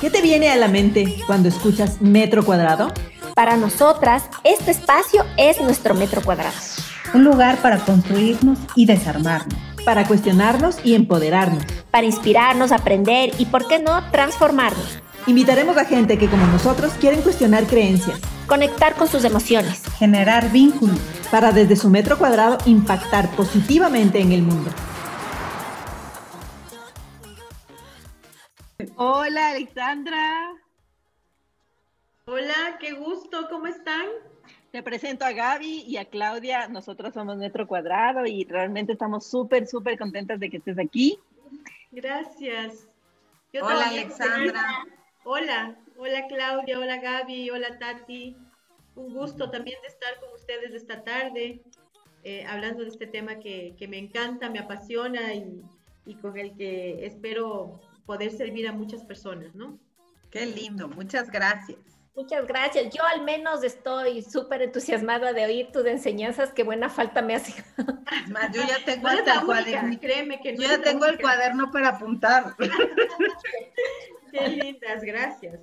¿Qué te viene a la mente cuando escuchas metro cuadrado? Para nosotras, este espacio es nuestro metro cuadrado. Un lugar para construirnos y desarmarnos. Para cuestionarnos y empoderarnos. Para inspirarnos, aprender y, por qué no, transformarnos. Invitaremos a gente que, como nosotros, quieren cuestionar creencias. Conectar con sus emociones. Generar vínculos. Para desde su metro cuadrado impactar positivamente en el mundo. Hola Alexandra. Hola, qué gusto, ¿cómo están? Te presento a Gaby y a Claudia. Nosotros somos Metro Cuadrado y realmente estamos súper, súper contentas de que estés aquí. Gracias. hola Alexandra. Hola, hola Claudia, hola Gaby, hola Tati. Un gusto también de estar con ustedes esta tarde, eh, hablando de este tema que, me encanta, me apasiona y, y con el que espero poder servir a muchas personas, ¿no? Qué lindo, muchas gracias. Muchas gracias. Yo al menos estoy súper entusiasmada de oír tus enseñanzas. Qué buena falta me hace. Más, yo ya tengo el cuaderno. Créeme que no yo ya tengo el cuaderno para apuntar. Qué lindas, gracias.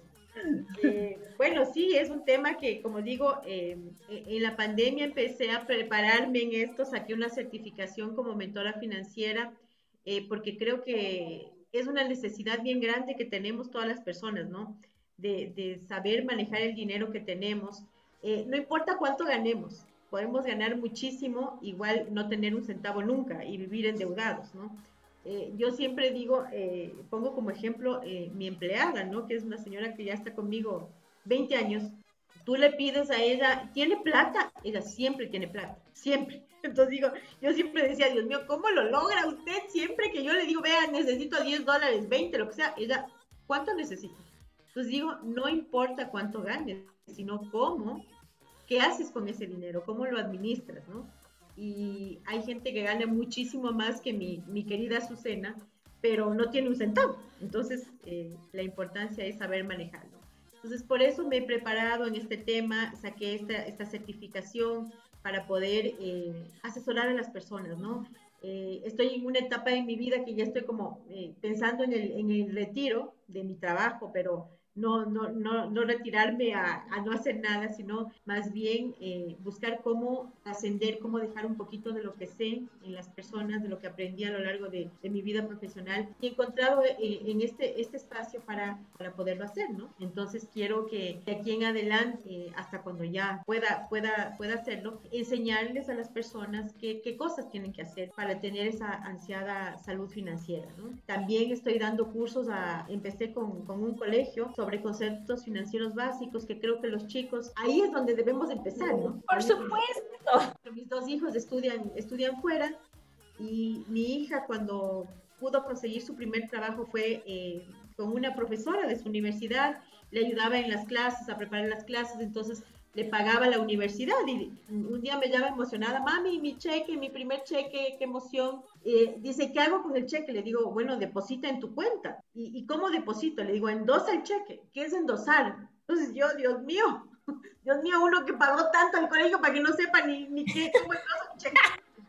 Eh, bueno, sí, es un tema que, como digo, eh, en la pandemia empecé a prepararme en esto, saqué una certificación como mentora financiera, eh, porque creo que es una necesidad bien grande que tenemos todas las personas, ¿no? De, saber manejar el dinero que tenemos. Eh, no importa cuánto ganemos, podemos ganar muchísimo, igual no tener un centavo nunca y vivir endeudados, ¿no? Eh, yo siempre digo, eh, pongo como ejemplo mi empleada, ¿no? Que es una señora que ya está conmigo 20 años. Tú le pides a ella, ¿tiene plata? Ella siempre tiene plata, siempre. Entonces digo, yo siempre decía, Dios mío, ¿cómo lo logra usted? Siempre que yo le digo, vea, necesito 10 dólares, 20, lo que sea, ella, ¿cuánto necesita? Entonces digo, no importa cuánto ganes, sino cómo, qué haces con ese dinero, cómo lo administras, ¿no? Y hay gente que gana muchísimo más que mi, mi querida Azucena, pero no tiene un centavo. Entonces, eh, la importancia es saber manejarlo. Entonces, por eso me he preparado en este tema, saqué esta, esta certificación, para poder eh, asesorar a las personas, ¿no? Eh, estoy en una etapa de mi vida que ya estoy como eh, pensando en el, en el retiro de mi trabajo, pero no, no, no, no retirarme a, a, no hacer nada, sino más bien eh, buscar cómo ascender, cómo dejar un poquito de lo que sé en las personas, de lo que aprendí a lo largo de, de mi vida profesional y he encontrado eh, en este, este espacio para, para poderlo hacer, ¿no? Entonces quiero que de aquí en adelante, eh, hasta cuando ya pueda, pueda, pueda hacerlo, enseñarles a las personas qué, qué cosas tienen que hacer para tener esa ansiada salud financiera, ¿no? También estoy dando cursos, a, empecé con, con un colegio sobre conceptos financieros básicos que creo que los chicos, ahí es donde debemos empezar, ¿no? Por supuesto. Mis dos hijos estudian, estudian fuera y mi hija cuando pudo conseguir su primer trabajo fue eh, con una profesora de su universidad, le ayudaba en las clases, a preparar las clases, entonces le pagaba la universidad y un día me llama emocionada, mami, mi cheque, mi primer cheque, qué emoción. Eh, dice, ¿qué hago con el cheque? Le digo, bueno, deposita en tu cuenta. ¿Y, cómo deposito? Le digo, endosa el cheque. ¿Qué es endosar? Entonces yo, Dios mío, Dios mío, uno que pagó tanto al colegio para que no sepa ni, ni qué, cómo cheque.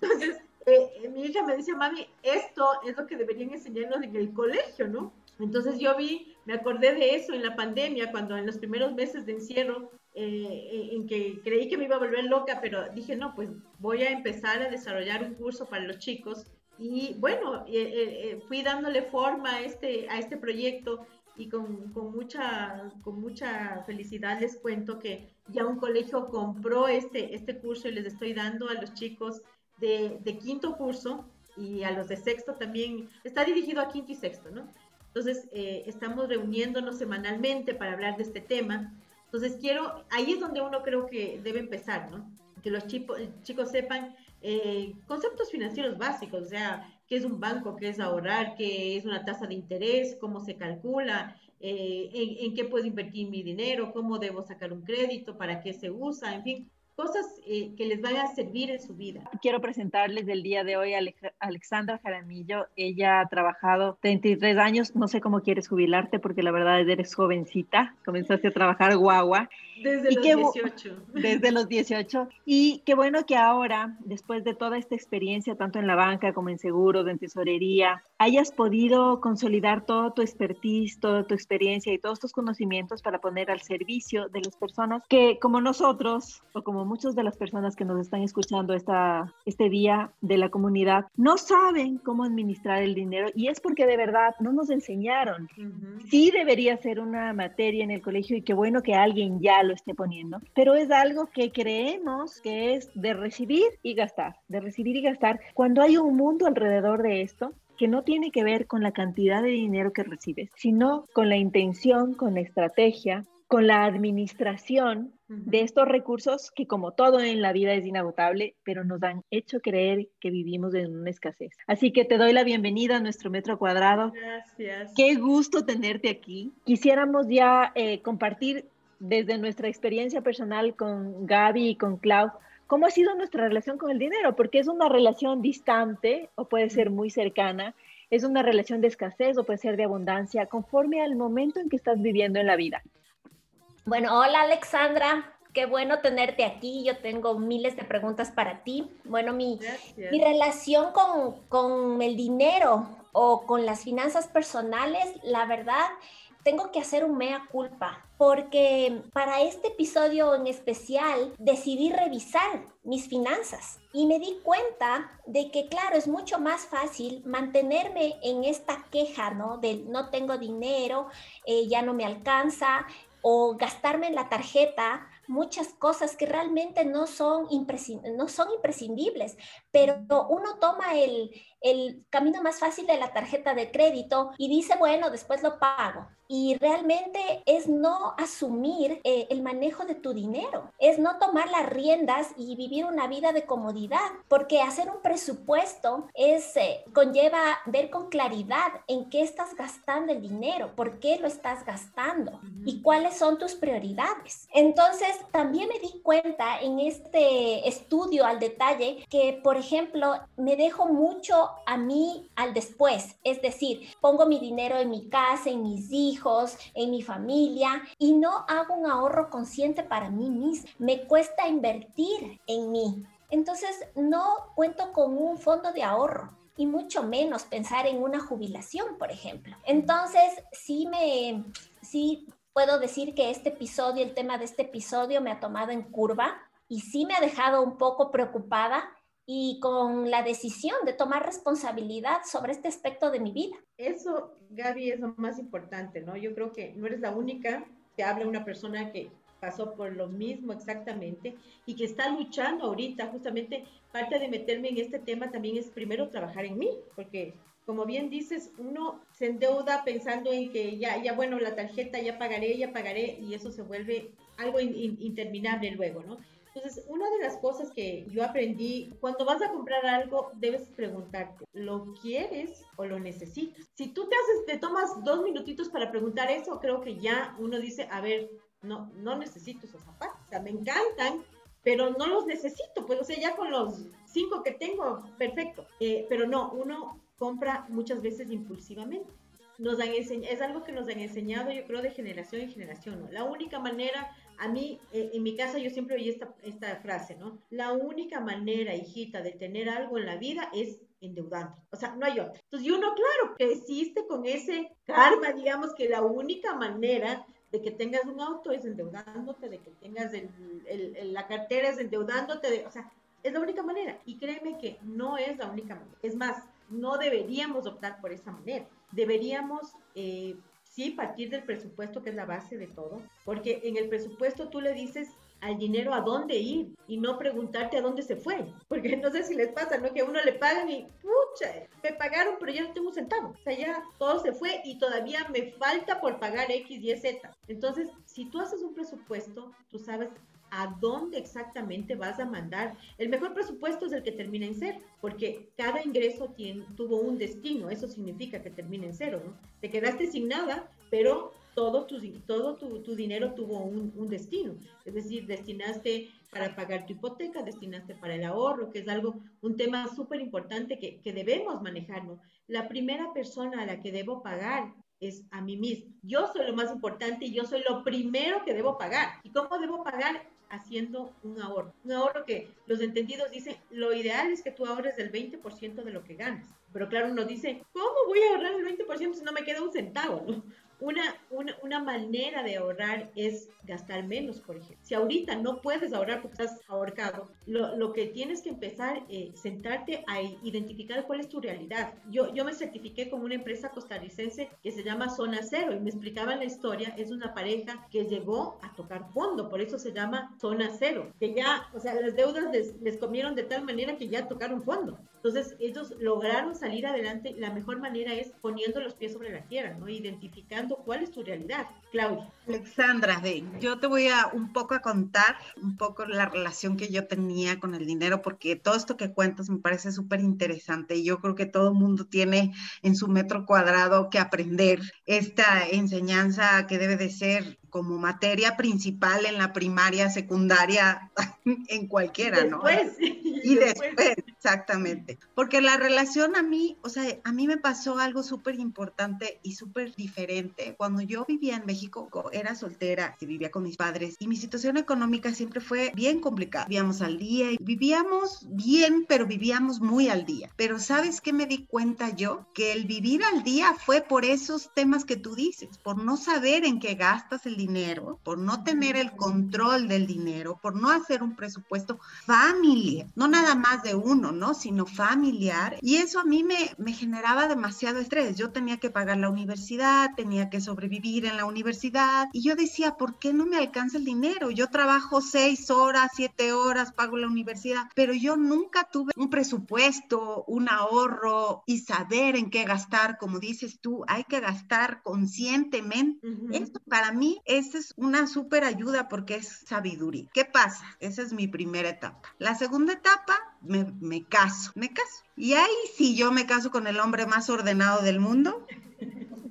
Entonces, eh, eh, mi hija me dice, mami, esto es lo que deberían enseñarnos en el colegio, ¿no? Entonces yo vi, me acordé de eso en la pandemia, cuando en los primeros meses de encierro eh, en que creí que me iba a volver loca, pero dije, no, pues voy a empezar a desarrollar un curso para los chicos. Y bueno, eh, eh, fui dándole forma a este, a este proyecto y con, con, mucha, con mucha felicidad les cuento que ya un colegio compró este, este curso y les estoy dando a los chicos de, de quinto curso y a los de sexto también. Está dirigido a quinto y sexto, ¿no? Entonces, estamos reuniéndonos semanalmente para hablar de este tema entonces quiero, ahí es donde uno creo que debe empezar, ¿no? Que los chicos, chicos sepan eh, conceptos financieros básicos, o sea, qué es un banco, qué es ahorrar, qué es una tasa de interés, cómo se calcula, eh, en, en, qué puedo invertir mi dinero, cómo debo sacar un crédito, para qué se usa, en fin, cosas eh, que les van a servir en su vida. Quiero presentarles el día de hoy a Alexandra Jaramillo. Ella ha trabajado 33 años, no sé cómo quieres jubilarte porque la verdad eres jovencita, comenzaste a trabajar guagua Desde los 18. Desde los 18. Y qué bueno que ahora, después de toda esta experiencia, tanto en la banca como en seguros, en tesorería, hayas podido consolidar todo tu expertise, toda tu experiencia y todos tus conocimientos para poner al servicio de las personas que, como nosotros, o como muchas de las personas que nos están escuchando esta, este día de la comunidad, no saben cómo administrar el dinero y es porque de verdad no nos enseñaron. Sí debería ser una materia en el colegio y qué bueno que alguien ya lo esté poniendo, pero es algo que creemos que es de recibir y gastar, de recibir y gastar, cuando hay un mundo alrededor de esto que no tiene que ver con la cantidad de dinero que recibes, sino con la intención, con la estrategia, con la administración de estos recursos que como todo en la vida es inagotable, pero nos han hecho creer que vivimos en una escasez. Así que te doy la bienvenida a nuestro metro cuadrado. Gracias. Qué gusto tenerte aquí. Quisiéramos ya eh, compartir desde nuestra experiencia personal con Gaby y con Clau, ¿cómo ha sido nuestra relación con el dinero? Porque es una relación distante o puede ser muy cercana, es una relación de escasez o puede ser de abundancia, conforme al momento en que estás viviendo en la vida. Bueno, hola Alexandra, qué bueno tenerte aquí. Yo tengo miles de preguntas para ti. Bueno, mi, mi relación con, con el dinero o con las finanzas personales, la verdad, tengo que hacer un mea culpa porque para este episodio en especial decidí revisar mis finanzas y me di cuenta de que, claro, es mucho más fácil mantenerme en esta queja, ¿no? De no tengo dinero, eh, ya no me alcanza, o gastarme en la tarjeta muchas cosas que realmente no son, no son imprescindibles, pero uno toma el, el camino más fácil de la tarjeta de crédito y dice, bueno, después lo pago. Y realmente es no asumir eh, el manejo de tu dinero, es no tomar las riendas y vivir una vida de comodidad, porque hacer un presupuesto es eh, conlleva ver con claridad en qué estás gastando el dinero, por qué lo estás gastando y cuáles son tus prioridades. Entonces, también me di cuenta en este estudio al detalle que, por ejemplo, me dejo mucho a mí al después, es decir, pongo mi dinero en mi casa, en mis hijos, en mi familia y no hago un ahorro consciente para mí mismo. Me cuesta invertir en mí. Entonces no cuento con un fondo de ahorro y mucho menos pensar en una jubilación, por ejemplo. Entonces, sí me, sí puedo decir que este episodio, el tema de este episodio me ha tomado en curva y sí me ha dejado un poco preocupada y con la decisión de tomar responsabilidad sobre este aspecto de mi vida. Eso, Gaby, es lo más importante, ¿no? Yo creo que no eres la única que habla una persona que pasó por lo mismo exactamente y que está luchando ahorita. Justamente parte de meterme en este tema también es primero trabajar en mí, porque como bien dices, uno se endeuda pensando en que ya, ya bueno, la tarjeta ya pagaré, ya pagaré y eso se vuelve algo interminable luego, ¿no? Entonces, una de las cosas que yo aprendí, cuando vas a comprar algo, debes preguntarte, ¿lo quieres o lo necesitas? Si tú te haces, te tomas dos minutitos para preguntar eso, creo que ya uno dice, a ver, no, no necesito esos zapatos, o sea, me encantan, pero no los necesito, pues, o sea, ya con los cinco que tengo, perfecto. Eh, pero no, uno compra muchas veces impulsivamente. Nos han es algo que nos han enseñado, yo creo, de generación en generación. La única manera a mí, eh, en mi casa, yo siempre oí esta, esta frase, ¿no? La única manera, hijita, de tener algo en la vida es endeudando. O sea, no hay otra. Entonces, y uno, claro, creciste con ese karma, digamos que la única manera de que tengas un auto es endeudándote, de que tengas el, el, la cartera es endeudándote, de, o sea, es la única manera. Y créeme que no es la única manera. Es más, no deberíamos optar por esa manera. Deberíamos eh, sí partir del presupuesto, que es la base de todo, porque en el presupuesto tú le dices al dinero a dónde ir y no preguntarte a dónde se fue. Porque no sé si les pasa, ¿no? Que a uno le pagan y, pucha, me pagaron, pero ya no tengo un. O sea, ya todo se fue y todavía me falta por pagar X, Y, Z. Entonces, si tú haces un presupuesto, tú sabes a dónde exactamente vas a mandar. El mejor presupuesto es el que termina en cero, porque cada ingreso tiene, tuvo un destino, eso significa que termina en cero, ¿no? Te quedaste sin nada, pero todo tu, todo tu, dinero tuvo un, destino, es decir, destinaste para pagar tu hipoteca, destinaste para el ahorro, que es algo, un tema súper importante que, que debemos manejar, ¿no? La primera persona a la que debo pagar es a mí mismo. Yo soy lo más importante y yo soy lo primero que debo pagar. ¿Y cómo debo pagar? Haciendo un ahorro. Un ahorro que los entendidos dicen, lo ideal es que tú ahorres el 20% de lo que ganas. Pero claro, uno dice, ¿cómo voy a ahorrar el 20% si no me queda un centavo? Una, una, manera de ahorrar es gastar menos, por ejemplo. Si ahorita no puedes ahorrar porque estás ahorcado, lo, lo que tienes que empezar es eh, sentarte a identificar cuál es tu realidad. Yo, yo me certifiqué con una empresa costarricense que se llama Zona Cero y me explicaban la historia. Es una pareja que llegó a tocar fondo, por eso se llama Zona Cero, que ya, o sea, las deudas les, les comieron de tal manera que ya tocaron fondo. Entonces, ellos lograron salir adelante. La mejor manera es poniendo los pies sobre la tierra, ¿no? Identificando cuál es tu realidad. Claudia. Alexandra, yo te voy a un poco a contar un poco la relación que yo tenía con el dinero, porque todo esto que cuentas me parece súper interesante y yo creo que todo mundo tiene en su metro cuadrado que aprender esta enseñanza que debe de ser como materia principal en la primaria, secundaria, en cualquiera, ¿no? Después. Y después, exactamente. Porque la relación a mí, o sea, a mí me pasó algo súper importante y súper diferente. Cuando yo vivía en México, era soltera y vivía con mis padres y mi situación económica siempre fue bien complicada. Vivíamos al día y vivíamos bien, pero vivíamos muy al día. Pero ¿sabes qué me di cuenta yo? Que el vivir al día fue por esos temas que tú dices, por no saber en qué gastas el dinero, por no tener el control del dinero, por no hacer un presupuesto familiar, no nada más de uno, ¿no? Sino familiar. Y eso a mí me, me generaba demasiado estrés. Yo tenía que pagar la universidad, tenía que sobrevivir en la universidad. Y yo decía, ¿por qué no me alcanza el dinero? Yo trabajo seis horas, siete horas, pago la universidad, pero yo nunca tuve un presupuesto, un ahorro y saber en qué gastar. Como dices tú, hay que gastar conscientemente. Esto para mí esa es una súper ayuda porque es sabiduría. ¿Qué pasa? Esa es mi primera etapa. La segunda etapa, me, me caso, me caso. Y ahí sí yo me caso con el hombre más ordenado del mundo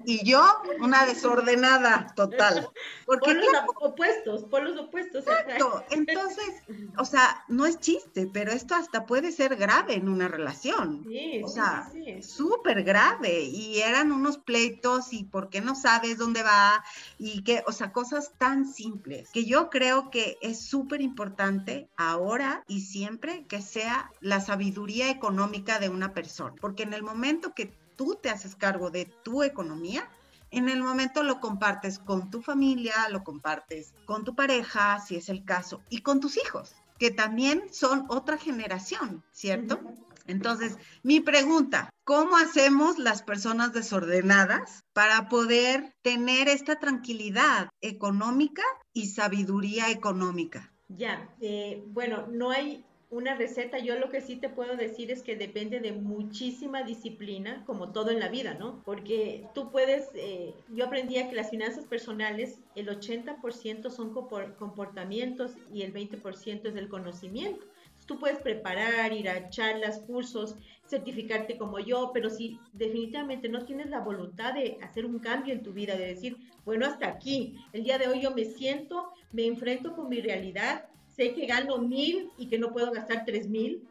y yo una desordenada total. Porque por los opuestos, por los opuestos. Exacto. Entonces, o sea, no es chiste, pero esto hasta puede ser grave en una relación. Sí, o sea, súper grave. Y eran unos pleitos y por qué no sabes dónde va y que, o sea, cosas tan simples que yo creo que es súper importante ahora y siempre que sea la sabiduría económica de una persona. Porque en el momento que tú te haces cargo de tu economía, en el momento lo compartes con tu familia, lo compartes con tu pareja, si es el caso, y con tus hijos, que también son otra generación, ¿cierto? Entonces, mi pregunta, ¿cómo hacemos las personas desordenadas para poder tener esta tranquilidad económica y sabiduría económica? Ya, eh, bueno, no hay una receta, yo lo que sí te puedo decir es que depende de muchísima disciplina, como todo en la vida, ¿no? Porque tú puedes, eh, yo aprendí que las finanzas personales, el 80% son comportamientos y el 20% es del conocimiento. Tú puedes preparar, ir a charlas, cursos, certificarte como yo, pero si definitivamente no tienes la voluntad de hacer un cambio en tu vida, de decir, bueno, hasta aquí, el día de hoy yo me siento, me enfrento con mi realidad, sé que gano mil y que no puedo gastar tres mil.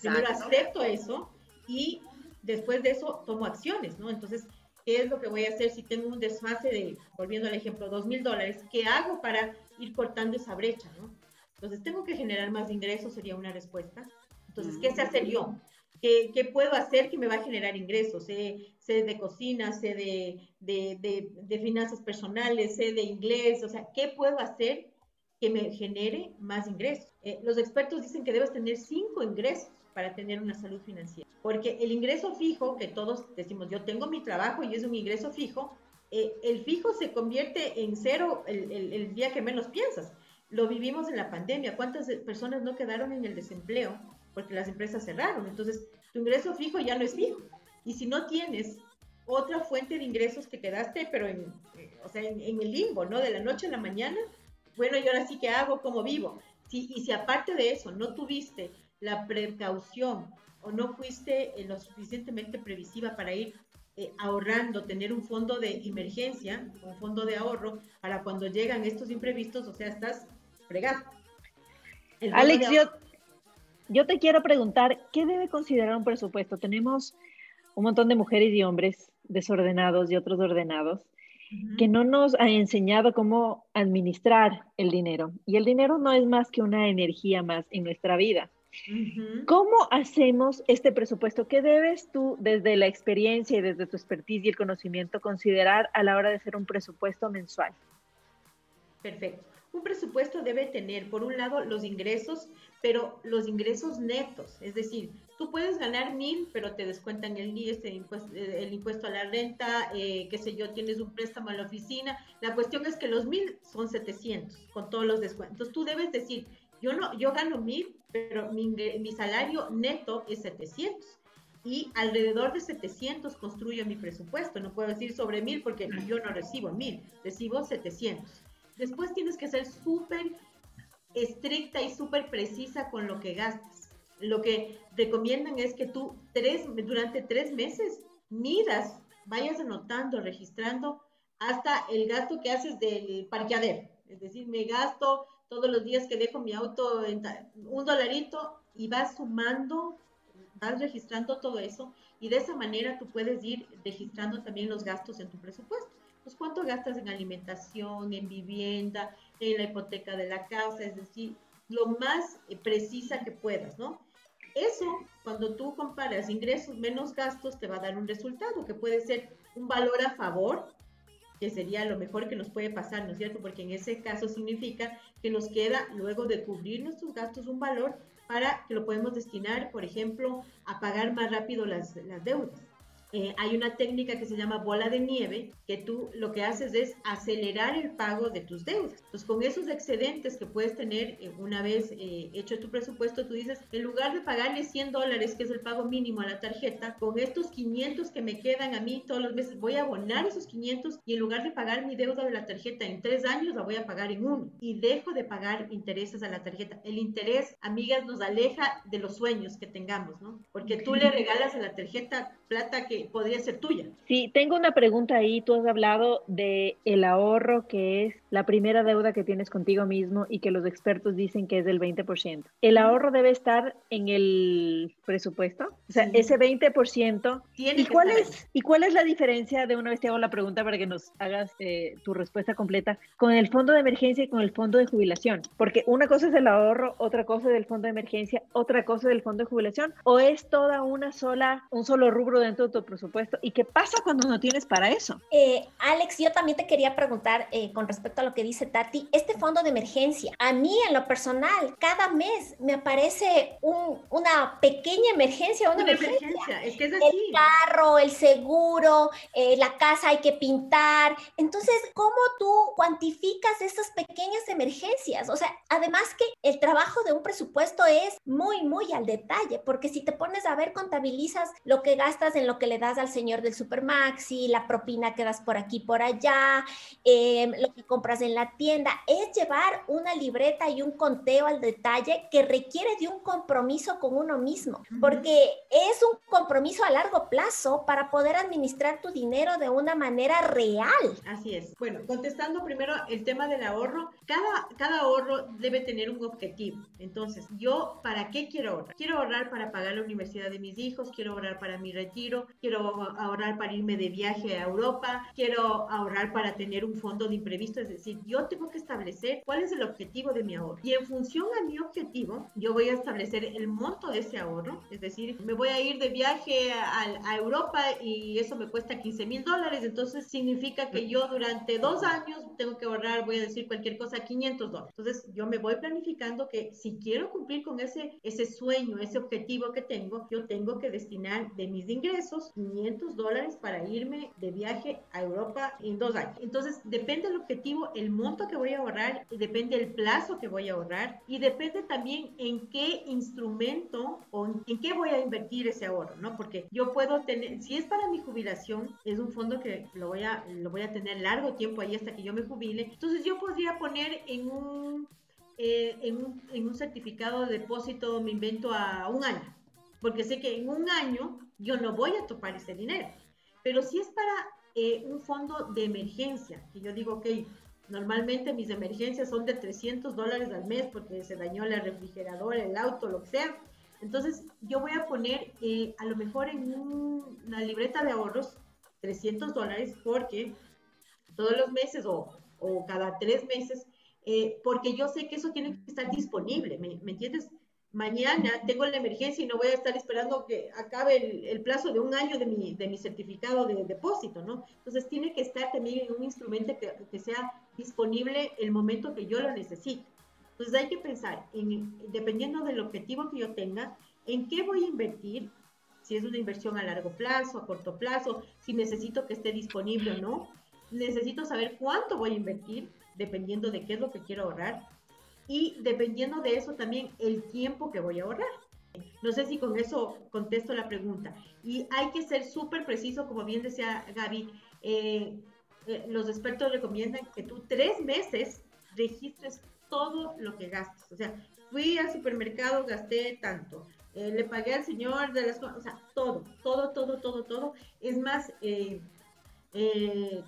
Primero acepto eso y después de eso tomo acciones, ¿no? Entonces, ¿qué es lo que voy a hacer si tengo un desfase de, volviendo al ejemplo, dos mil dólares? ¿Qué hago para ir cortando esa brecha, ¿no? Entonces, tengo que generar más ingresos, sería una respuesta. Entonces, ¿qué sé hacer yo? ¿Qué, ¿Qué, puedo hacer que me va a generar ingresos? Sé, sé de cocina, sé de, de, de, de, finanzas personales, sé de inglés, o sea, ¿qué puedo hacer que me genere más ingresos. Eh, los expertos dicen que debes tener cinco ingresos para tener una salud financiera, porque el ingreso fijo, que todos decimos, yo tengo mi trabajo y es un ingreso fijo, eh, el fijo se convierte en cero el, el, día que menos piensas. Lo vivimos en la pandemia. ¿Cuántas personas no quedaron en el desempleo porque las empresas cerraron? Entonces, tu ingreso fijo ya no es fijo. Y si no tienes otra fuente de ingresos que quedaste, pero en, eh, o sea, en, en el limbo, ¿no? De la noche a la mañana, bueno, ¿y ahora sí que hago? ¿Cómo vivo? Si, y si aparte de eso no tuviste la precaución o no fuiste eh, lo suficientemente previsiva para ir eh, ahorrando, tener un fondo de emergencia, un fondo de ahorro para cuando llegan estos imprevistos, o sea, estás fregado. Alex, yo, yo te quiero preguntar, ¿qué debe considerar un presupuesto? Tenemos un montón de mujeres y hombres desordenados y otros ordenados que no nos han enseñado cómo administrar el dinero. Y el dinero no es más que una energía más en nuestra vida. ¿Cómo hacemos este presupuesto? ¿Qué debes tú, desde la experiencia y desde tu expertise y el conocimiento, considerar a la hora de hacer un presupuesto mensual? Perfecto. Un presupuesto debe tener, por un lado, los ingresos, pero los ingresos netos. Es decir, tú puedes ganar mil, pero te descuentan el IES, el impuesto, el impuesto a la renta, eh, qué sé yo, tienes un préstamo a la oficina. La cuestión es que los mil son 700 con todos los descuentos. Tú debes decir, yo no, yo gano mil, pero mi, salario neto es 700 y alrededor de 700 construyo mi presupuesto. No puedo decir sobre mil porque yo no recibo mil, recibo 700. Después tienes que ser súper estricta y súper precisa con lo que gastas. Lo que recomiendan es que tú tres, durante tres meses miras, vayas anotando, registrando hasta el gasto que haces del parqueadero. Es decir, me gasto todos los días que dejo mi auto un dolarito y vas sumando, vas registrando todo eso y de esa manera tú puedes ir registrando también los gastos en tu presupuesto pues cuánto gastas en alimentación, en vivienda, en la hipoteca de la casa, es decir, lo más eh, precisa que puedas, ¿no? Eso, cuando tú comparas ingresos menos gastos, te va a dar un resultado que puede ser un valor a favor, que sería lo mejor que nos puede pasar, ¿no es cierto? Porque en ese caso significa que nos queda, luego de cubrir nuestros gastos, un valor para que lo podemos destinar, por ejemplo, a pagar más rápido las, las deudas. Eh, hay una técnica que se llama bola de nieve, que tú lo que haces es acelerar el pago de tus deudas. Entonces, con esos excedentes que puedes tener eh, una vez eh, hecho tu presupuesto, tú dices, en lugar de pagarle 100 dólares, que es el pago mínimo a la tarjeta, con estos 500 que me quedan a mí todos los meses, voy a abonar esos 500 y en lugar de pagar mi deuda de la tarjeta en tres años, la voy a pagar en uno. Y dejo de pagar intereses a la tarjeta. El interés, amigas, nos aleja de los sueños que tengamos, ¿no? Porque tú le regalas a la tarjeta plata que podría ser tuya. Sí, tengo una pregunta ahí. Tú has hablado de el ahorro, que es la primera deuda que tienes contigo mismo y que los expertos dicen que es del 20%. ¿El ahorro debe estar en el presupuesto? O sea, ese 20%. ¿Y, cuál es, ¿Y cuál es la diferencia, de una vez te hago la pregunta para que nos hagas eh, tu respuesta completa, con el fondo de emergencia y con el fondo de jubilación? Porque una cosa es el ahorro, otra cosa es el fondo de emergencia, otra cosa es el fondo de jubilación, o es toda una sola, un solo rubro dentro de tu presupuesto. ¿Y qué pasa cuando no tienes para eso? Eh, Alex, yo también te quería preguntar eh, con respecto a lo que dice Tati, este fondo de emergencia, a mí en lo personal, cada mes me aparece una pequeña emergencia, una, emergencia. Es que es así. El carro, el seguro, eh, la casa hay que pintar. Entonces, ¿cómo tú cuantificas estas pequeñas emergencias? O sea, además que el trabajo de un presupuesto es muy, muy al detalle, porque si te pones a ver, contabilizas lo que gastas en lo que le das al señor del Supermaxi, la propina que das por aquí, por allá, em, lo que compras en la tienda. Es llevar una libreta y un conteo al detalle que requiere de un compromiso con uno mismo, porque es un compromiso a largo plazo para poder administrar tu dinero de una manera real. Así es. Bueno, contestando primero el tema del ahorro, cada, cada ahorro debe tener un objetivo. Entonces, yo, ¿para qué quiero ahorrar? Quiero ahorrar para pagar la universidad de mis hijos, quiero ahorrar para mi retiro, quiero ahorrar para irme de viaje a Europa, quiero ahorrar para tener un fondo de imprevisto, es decir, yo tengo que establecer cuál es el objetivo de mi ahorro. Y en función a mi objetivo, yo voy a establecer el monto de ese ahorro, es decir, me voy a ir de viaje a, a Europa y eso me cuesta 15 mil dólares, entonces significa que yo durante dos años tengo que ahorrar, voy a decir cualquier cosa, 500 dólares. Entonces yo me voy planificando que si quiero cumplir con ese, ese sueño, ese objetivo que tengo, yo tengo que destinar de mis ingresos 500 dólares para irme de viaje a Europa en dos años. Entonces, depende del objetivo, el monto que voy a ahorrar, depende el plazo que voy a ahorrar y depende también en qué instrumento o en qué voy a invertir ese ahorro, ¿no? Porque yo puedo tener, si es para mi jubilación, es un fondo que lo voy a, lo voy a tener largo tiempo ahí hasta que yo me jubile. Entonces, yo podría poner en un, eh, en un, en un certificado de depósito, me invento a un año porque sé que en un año yo no voy a topar ese dinero. Pero si es para eh, un fondo de emergencia, que yo digo, ok, normalmente mis emergencias son de 300 dólares al mes porque se dañó la refrigeradora, el auto, lo que sea, Entonces, yo voy a poner eh, a lo mejor en una libreta de ahorros 300 dólares porque todos los meses o, o cada tres meses, eh, porque yo sé que eso tiene que estar disponible, ¿me, ¿me, entiendes? Mañana tengo la emergencia y no voy a estar esperando que acabe el, plazo de un año de mi, de mi, certificado de depósito, ¿no? Entonces tiene que estar también en un instrumento que, que sea disponible el momento que yo lo necesite. Entonces hay que pensar, en, dependiendo del objetivo que yo tenga, en qué voy a invertir, si es una inversión a largo plazo, a corto plazo, si necesito que esté disponible o no. Necesito saber cuánto voy a invertir, dependiendo de qué es lo que quiero ahorrar. Y dependiendo de eso también el tiempo que voy a ahorrar. No sé si con eso contesto la pregunta. Y hay que ser súper preciso, como bien decía Gaby, eh, eh, los expertos recomiendan que tú tres meses registres todo lo que gastas. O sea, fui al supermercado, gasté tanto, eh, le pagué al señor de las cosas, o sea, todo, todo, todo, todo, todo. Es más,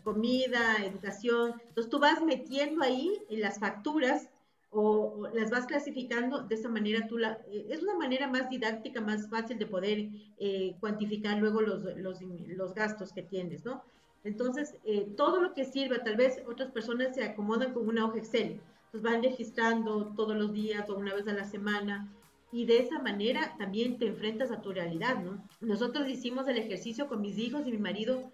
comida, educación. Entonces tú vas metiendo ahí en las facturas o, las vas clasificando, de esa manera tú la, eh, es una manera más didáctica, más fácil de poder eh, cuantificar luego los, los, los, gastos que tienes, ¿no? Entonces, eh, todo lo que sirva, tal vez otras personas se acomodan con una hoja Excel, entonces van registrando todos los días o una vez a la semana, y de esa manera también te enfrentas a tu realidad, ¿no? Nosotros hicimos el ejercicio con mis hijos y mi marido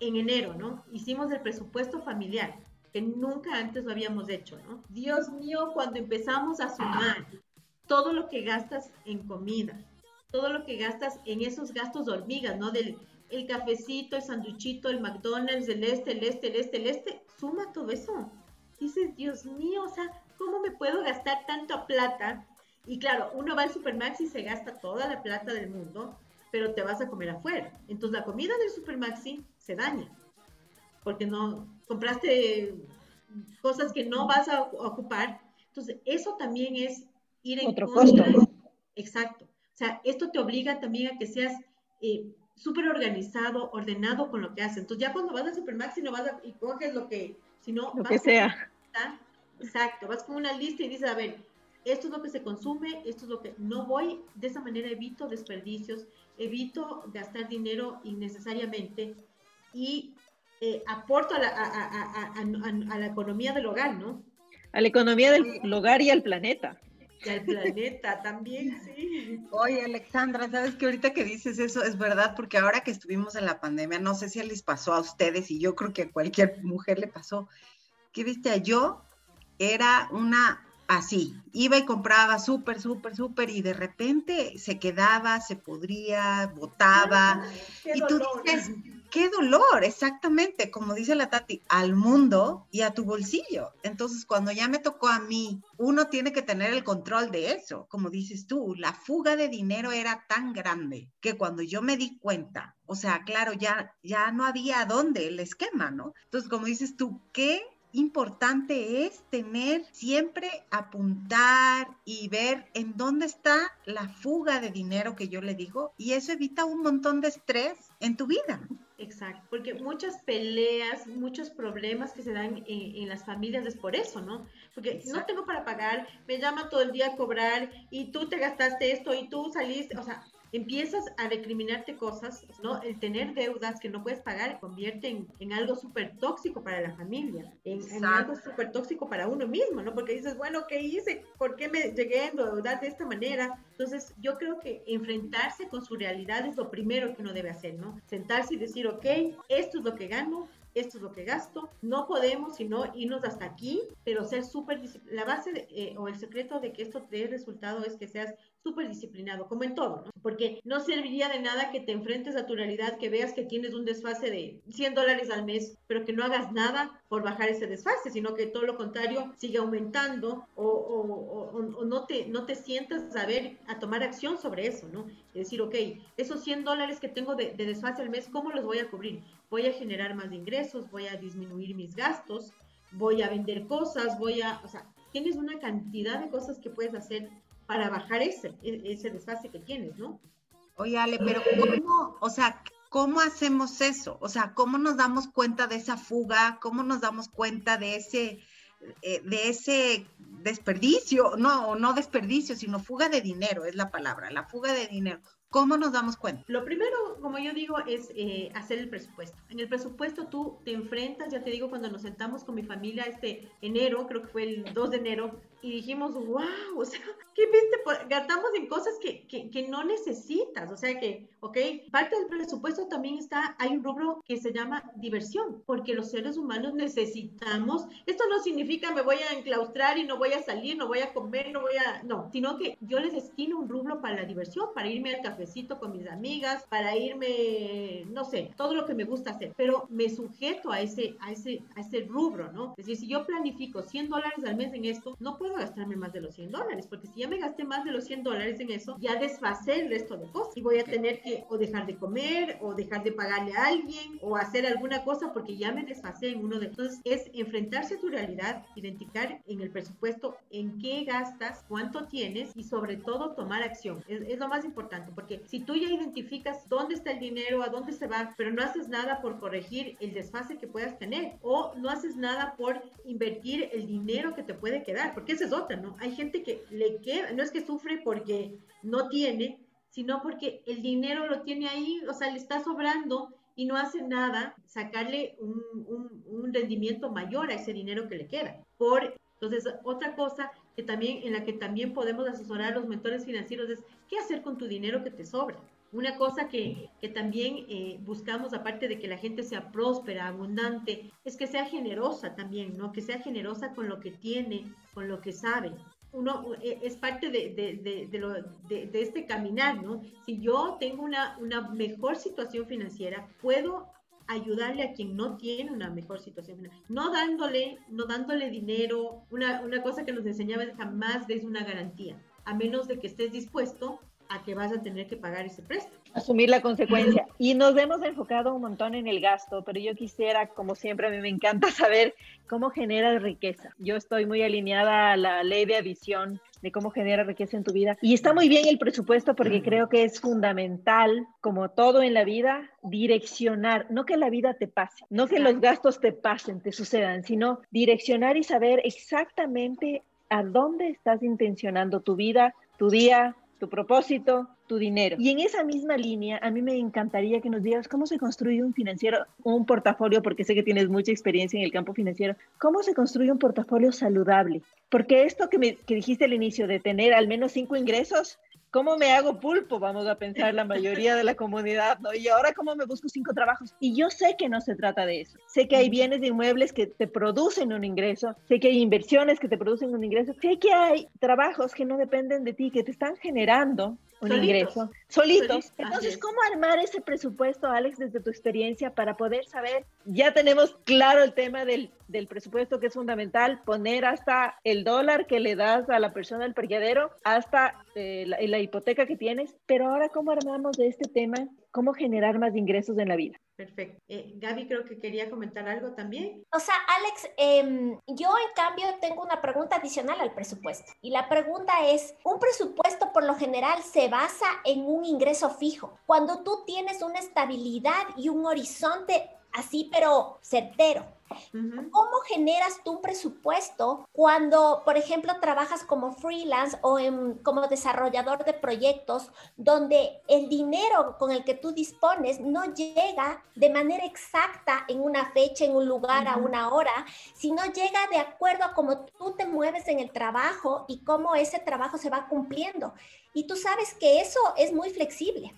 en enero, ¿no? Hicimos el presupuesto familiar, que nunca antes lo habíamos hecho, ¿no? Dios mío, cuando empezamos a sumar todo lo que gastas en comida, todo lo que gastas en esos gastos de hormigas, ¿no? Del el cafecito, el sanduchito, el McDonald's, el este, el este, el este, el este, suma todo eso. Dices, Dios mío, o sea, ¿cómo me puedo gastar tanta plata? Y claro, uno va al Supermax y se gasta toda la plata del mundo, pero te vas a comer afuera. Entonces la comida del Supermaxi se daña, porque no compraste cosas que no vas a ocupar. Entonces, eso también es ir en Otro contra. costo. Exacto. O sea, esto te obliga también a que seas eh, súper organizado, ordenado con lo que haces. Entonces, ya cuando vas al Supermaxi no vas a, y coges lo que, si no, lo que sea. Exacto, vas con una lista y dices, a ver, esto es lo que se consume, esto es lo que no voy, de esa manera evito desperdicios, evito gastar dinero innecesariamente y eh, aporto a la, a, a, a la, economía del hogar, ¿no? A la economía del hogar y al planeta. Y al planeta también, sí. Oye, Alexandra, sabes que ahorita que dices eso es verdad, porque ahora que estuvimos en la pandemia, no sé si les pasó a ustedes y yo creo que a cualquier mujer le pasó, que viste, yo era una así, iba y compraba súper, súper, súper y de repente se quedaba, se podría, botaba. Qué y tú dolor. dices, qué dolor, exactamente, como dice la Tati, al mundo y a tu bolsillo. Entonces, cuando ya me tocó a mí, uno tiene que tener el control de eso. Como dices tú, la fuga de dinero era tan grande que cuando yo me di cuenta, o sea, claro, ya, ya no había dónde el esquema, ¿no? Entonces, como dices tú, ¿qué importante es tener siempre apuntar y ver en dónde está la fuga de dinero que yo le digo y eso evita un montón de estrés en tu vida. Exacto, porque muchas peleas, muchos problemas que se dan en, en las familias es por eso, ¿no? Porque Exacto. no tengo para pagar, me llaman todo el día a cobrar y tú te gastaste esto y tú saliste, o sea, empiezas a recriminarte cosas, ¿no? El tener deudas que no puedes pagar convierte en, en algo súper tóxico para la familia, en, en algo súper tóxico para uno mismo, ¿no? Porque dices, bueno, ¿qué hice? ¿Por qué me llegué a endeudar de esta manera? Entonces, yo creo que enfrentarse con su realidad es lo primero que uno debe hacer, ¿no? Sentarse y decir, ok, esto es lo que gano, esto es lo que gasto, no podemos sino irnos hasta aquí, pero ser súper, la base eh, o el secreto de que esto dé resultado es que seas súper disciplinado, como en todo, ¿no? Porque no serviría de nada que te enfrentes a tu realidad, que veas que tienes un desfase de 100 dólares al mes, pero que no hagas nada por bajar ese desfase, sino que todo lo contrario sigue aumentando o, no, te, no te sientas a ver, a tomar acción sobre eso, ¿no? Decir, ok, esos 100 dólares que tengo de, de desfase al mes, ¿cómo los voy a cubrir? Voy a generar más ingresos, voy a disminuir mis gastos, voy a vender cosas, voy a, o sea, tienes una cantidad de cosas que puedes hacer para bajar ese, ese desfase que tienes, ¿no? Oye, Ale, pero ¿cómo, o sea, cómo hacemos eso? O sea, ¿cómo nos damos cuenta de esa fuga? ¿Cómo nos damos cuenta de ese, eh, de ese desperdicio, no, no desperdicio, sino fuga de dinero, es la palabra, la fuga de dinero. ¿Cómo nos damos cuenta? Lo primero, como yo digo, es eh, hacer el presupuesto. En el presupuesto tú te enfrentas, ya te digo, cuando nos sentamos con mi familia este enero, creo que fue el 2 de enero, y dijimos, wow, o sea, ¿qué viste? Gastamos en cosas que, que, que, no necesitas, o sea que, ok, parte del presupuesto también está, hay un rubro que se llama diversión, porque los seres humanos necesitamos, esto no significa me voy a enclaustrar y no voy a salir, no voy a comer, no voy a, no, sino que yo les destino un rubro para la diversión, para irme al cafecito con mis amigas, para irme, no sé, todo lo que me gusta hacer, pero me sujeto a ese, a ese, a ese rubro, ¿no? Es decir, si yo planifico 100 dólares al mes en esto, no puedo gastarme más de los 100 dólares, porque si ya me gasté más de los 100 dólares en eso, ya desfasé el resto de cosas y voy a tener que o dejar de comer o dejar de pagarle a alguien o hacer alguna cosa porque ya me desfasé en uno de entonces es enfrentarse a tu realidad, identificar en el presupuesto en qué gastas, cuánto tienes y sobre todo tomar acción. Es, es lo más importante porque si tú ya identificas dónde está el dinero, a dónde se va, pero no haces nada por corregir el desfase que puedas tener o no haces nada por invertir el dinero que te puede quedar, porque ese otra, ¿no? Hay gente que le queda, no es que sufre porque no tiene, sino porque el dinero lo tiene ahí, o sea, le está sobrando y no hace nada sacarle un, un, rendimiento mayor a ese dinero que le queda. Por, entonces, otra cosa que también, en la que también podemos asesorar a los mentores financieros es qué hacer con tu dinero que te sobra. Una cosa que, que también eh, buscamos, aparte de que la gente sea próspera, abundante, es que sea generosa también, ¿no? Que sea generosa con lo que tiene, con lo que sabe. Uno eh, es parte de, de, de, lo, de, este caminar, ¿no? Si yo tengo una, una mejor situación financiera, puedo ayudarle a quien no tiene una mejor situación financiera. No dándole, no dándole dinero. Una, una cosa que nos enseñaba es jamás des una garantía, a menos de que estés dispuesto a que vas a tener que pagar ese préstamo. Asumir la consecuencia. Y nos hemos enfocado un montón en el gasto, pero yo quisiera, como siempre, a mí me encanta saber cómo genera riqueza. Yo estoy muy alineada a la ley de adición de cómo genera riqueza en tu vida. Y está muy bien el presupuesto porque creo que es fundamental, como todo en la vida, direccionar, no que la vida te pase, no que los gastos te pasen, te sucedan, sino direccionar y saber exactamente a dónde estás intencionando tu vida, tu día, tu propósito, tu dinero. Y en esa misma línea, a mí me encantaría que nos digas cómo se construye un financiero, un portafolio, porque sé que tienes mucha experiencia en el campo financiero, cómo se construye un portafolio saludable. Porque esto que, me, que dijiste al inicio de tener al menos cinco ingresos, ¿Cómo me hago pulpo? Vamos a pensar la mayoría de la comunidad, ¿no? Y ahora, ¿cómo me busco cinco trabajos? Y yo sé que no se trata de eso. Sé que hay bienes de inmuebles que te producen un ingreso, sé que hay inversiones que te producen un ingreso, sé que hay trabajos que no dependen de ti, que te están generando un ingreso solitos. Entonces, ¿cómo armar ese presupuesto, Alex, desde tu experiencia para poder saber? Ya tenemos claro el tema del, del presupuesto que es fundamental, poner hasta el dólar que le das a la persona del parqueadero, hasta eh, la, la hipoteca que tienes, pero ahora, ¿cómo armamos de este tema? ¿Cómo generar más ingresos en la vida? Perfecto. Eh, Gaby creo que quería comentar algo también. O sea, Alex, eh, yo en cambio tengo una pregunta adicional al presupuesto. Y la pregunta es, un presupuesto por lo general se basa en un ingreso fijo. Cuando tú tienes una estabilidad y un horizonte así, pero certero. ¿Cómo generas tu presupuesto cuando, por ejemplo, trabajas como freelance o como desarrollador de proyectos donde el dinero con el que tú dispones no llega de manera exacta en una fecha, en un lugar, a una hora, sino llega de acuerdo a cómo tú te mueves en el trabajo y cómo ese trabajo se va cumpliendo? Y tú sabes que eso es muy flexible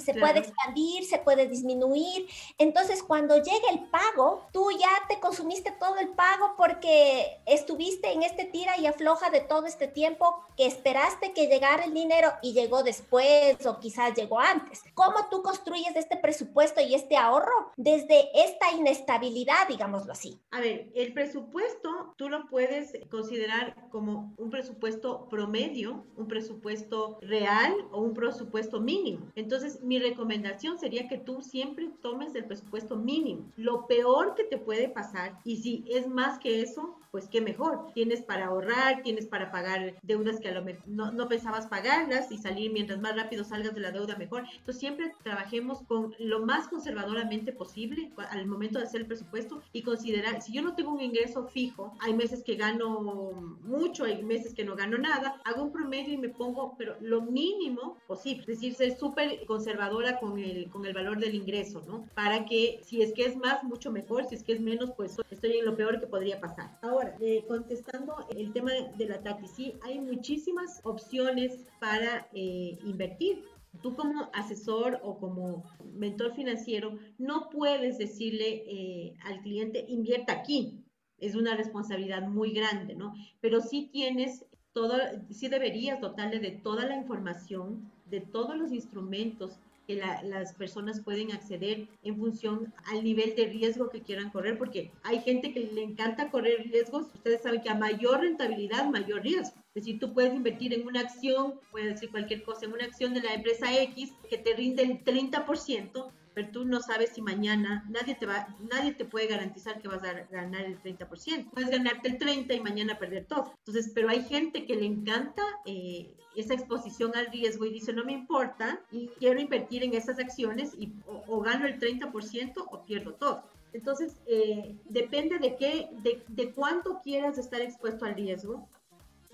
se puede expandir, se puede disminuir. Entonces, cuando llegue el pago, tú ya te consumiste todo el pago porque estuviste en este tira y afloja de todo este tiempo que esperaste que llegara el dinero y llegó después o quizás llegó antes. ¿Cómo tú construyes este presupuesto y este ahorro desde esta inestabilidad, digámoslo así? A ver, el presupuesto tú lo puedes considerar como un presupuesto promedio, un presupuesto real o un presupuesto mínimo. Entonces, mi recomendación sería que tú siempre tomes el presupuesto mínimo. Lo peor que te puede pasar, y si es más que eso, pues qué mejor. Tienes para ahorrar, tienes para pagar deudas que a lo mejor no, no, pensabas pagarlas y salir mientras más rápido salgas de la deuda mejor. Entonces siempre trabajemos con lo más conservadoramente posible al momento de hacer el presupuesto y considerar, si yo no tengo un ingreso fijo, hay meses que gano mucho, hay meses que no gano nada, hago un promedio y me pongo, pero lo mínimo posible, es decir, ser súper conservadora con el, con el valor del ingreso, ¿no? Para que si es que es más, mucho mejor, si es que es menos, pues estoy en lo peor que podría pasar. Ahora, eh, contestando el tema de la TATI, sí, hay muchísimas opciones para eh, invertir. Tú como asesor o como mentor financiero no puedes decirle eh, al cliente invierta aquí. Es una responsabilidad muy grande, ¿no? Pero sí tienes todo, sí deberías dotarle de toda la información, de todos los instrumentos que las personas pueden acceder en función al nivel de riesgo que quieran correr, porque hay gente que le encanta correr riesgos. Ustedes saben que a mayor rentabilidad, mayor riesgo. Es decir, tú puedes invertir en una acción, puedes decir cualquier cosa, en una acción de la empresa X que te rinde el 30%, pero tú no sabes si mañana nadie te va, nadie te puede garantizar que vas a ganar el 30%. Puedes ganarte el 30 y mañana perder todo. Entonces, pero hay gente que le encanta eh, esa exposición al riesgo y dice, no me importa y quiero invertir en esas acciones y o, gano el 30% o pierdo todo. Entonces, eh, depende de qué, de, de cuánto quieras estar expuesto al riesgo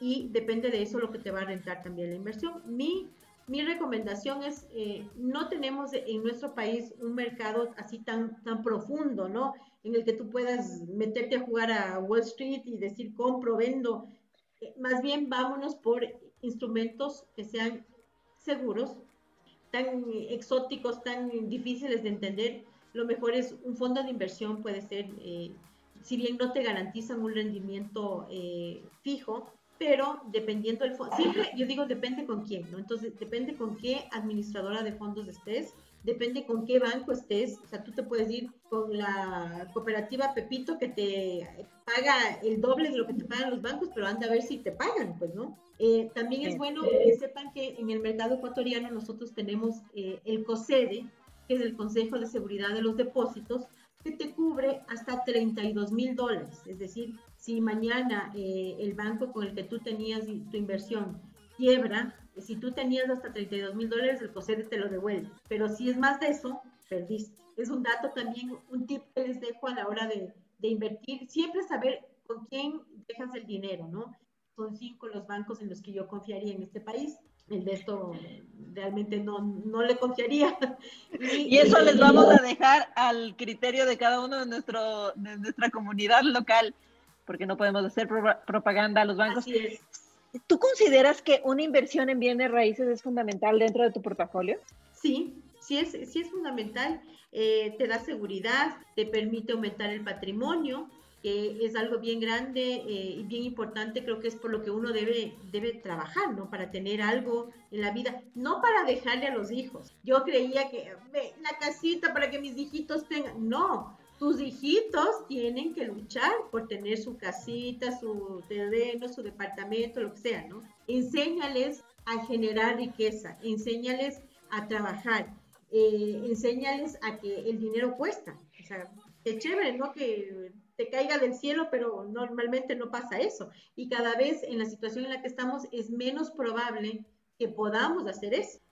y depende de eso lo que te va a rentar también la inversión. Mi mi recomendación es, eh, no tenemos en nuestro país un mercado así tan, tan profundo, ¿no? En el que tú puedas meterte a jugar a Wall Street y decir compro, vendo. Eh, más bien vámonos por instrumentos que sean seguros, tan exóticos, tan difíciles de entender. Lo mejor es un fondo de inversión, puede ser, eh, si bien no te garantizan un rendimiento fijo, pero dependiendo del fondo, siempre yo digo depende con quién, ¿no? Entonces depende con qué administradora de fondos estés, depende con qué banco estés, o sea, tú te puedes ir con la cooperativa Pepito que te paga el doble de lo que te pagan los bancos, pero anda a ver si te pagan, pues, ¿no? Eh, también es bueno que sepan que en el mercado ecuatoriano nosotros tenemos eh, el COSEDE, que es el Consejo de Seguridad de los Depósitos, que te cubre hasta 32 mil dólares, es decir, si mañana eh, el banco con el que tú tenías tu inversión quiebra, si tú tenías hasta 32 mil dólares, el COSEDE te lo devuelve. Pero si es más de eso, perdiste. Es un dato también, un tip que les dejo a la hora de, invertir. Siempre saber con quién dejas el dinero, ¿no? Son cinco los bancos en los que yo confiaría en este país el de esto realmente no, no le confiaría. Y, eso les vamos a dejar al criterio de cada uno de, nuestro, de nuestra comunidad local porque no podemos hacer propaganda a los bancos. ¿Tú consideras que una inversión en bienes raíces es fundamental dentro de tu portafolio? Sí, sí es, sí es fundamental. Eh, te da seguridad, te permite aumentar el patrimonio, que es algo bien grande eh, y bien importante, creo que es por lo que uno debe, debe trabajar, ¿no? Para tener algo en la vida, no para dejarle a los hijos. Yo creía que la casita para que mis hijitos tengan, no, tus hijitos tienen que luchar por tener su casita, su terreno, su departamento, lo que sea, ¿no? Enséñales a generar riqueza, enséñales a trabajar, eh, enséñales a que el dinero cuesta. O sea, qué chévere, ¿no? Que te caiga del cielo, pero normalmente no pasa eso. Y cada vez en la situación en la que estamos es menos probable que podamos hacer eso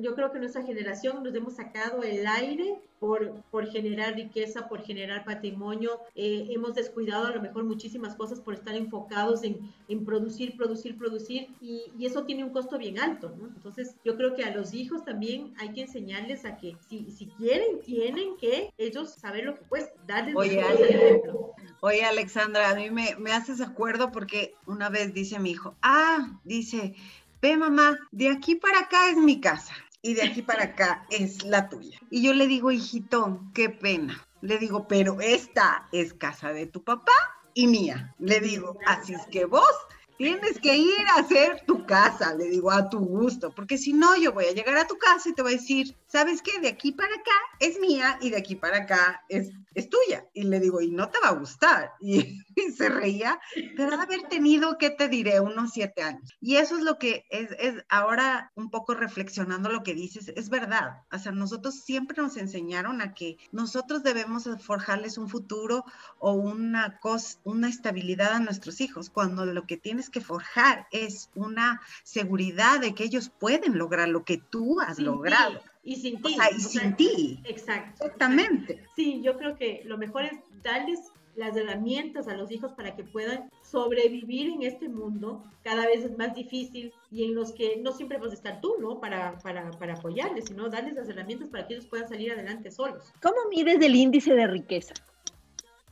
yo creo que nuestra generación nos hemos sacado el aire por, por generar riqueza, por generar patrimonio. Eh, hemos descuidado a lo mejor muchísimas cosas por estar enfocados en, en producir, producir, producir y, y, eso tiene un costo bien alto. ¿no? Entonces yo creo que a los hijos también hay que enseñarles a que si, si quieren, tienen que ellos saber lo que cuesta, darles Oye, ejemplo. Oye, Alexandra, a mí me, me haces acuerdo porque una vez dice mi hijo, ah, dice, ve mamá, de aquí para acá es mi casa y de aquí para acá es la tuya. Y yo le digo, hijito, qué pena. Le digo, pero esta es casa de tu papá y mía. Le digo, así es que vos tienes que ir a hacer tu casa, le digo, a tu gusto, porque si no, yo voy a llegar a tu casa y te voy a decir, ¿sabes qué? De aquí para acá es mía y de aquí para acá es, es tuya. Y le digo, y no te va a gustar. Y, y se reía, pero de haber tenido, ¿qué te diré? Unos siete años. Y eso es lo que es, es ahora un poco reflexionando lo que dices, es verdad. O sea, nosotros siempre nos enseñaron a que nosotros debemos forjarles un futuro o una, cosa, una estabilidad a nuestros hijos, cuando lo que tienes que forjar es una seguridad de que ellos pueden lograr lo que tú has logrado. Y sin ti. y sin ti. Exacto. Exactamente. Sí, yo creo que lo mejor es darles las herramientas a los hijos para que puedan sobrevivir en este mundo cada vez es más difícil y en los que no siempre vas a estar tú, ¿no? Para, para, para apoyarles, sino darles las herramientas para que ellos puedan salir adelante solos. ¿Cómo mides el índice de riqueza?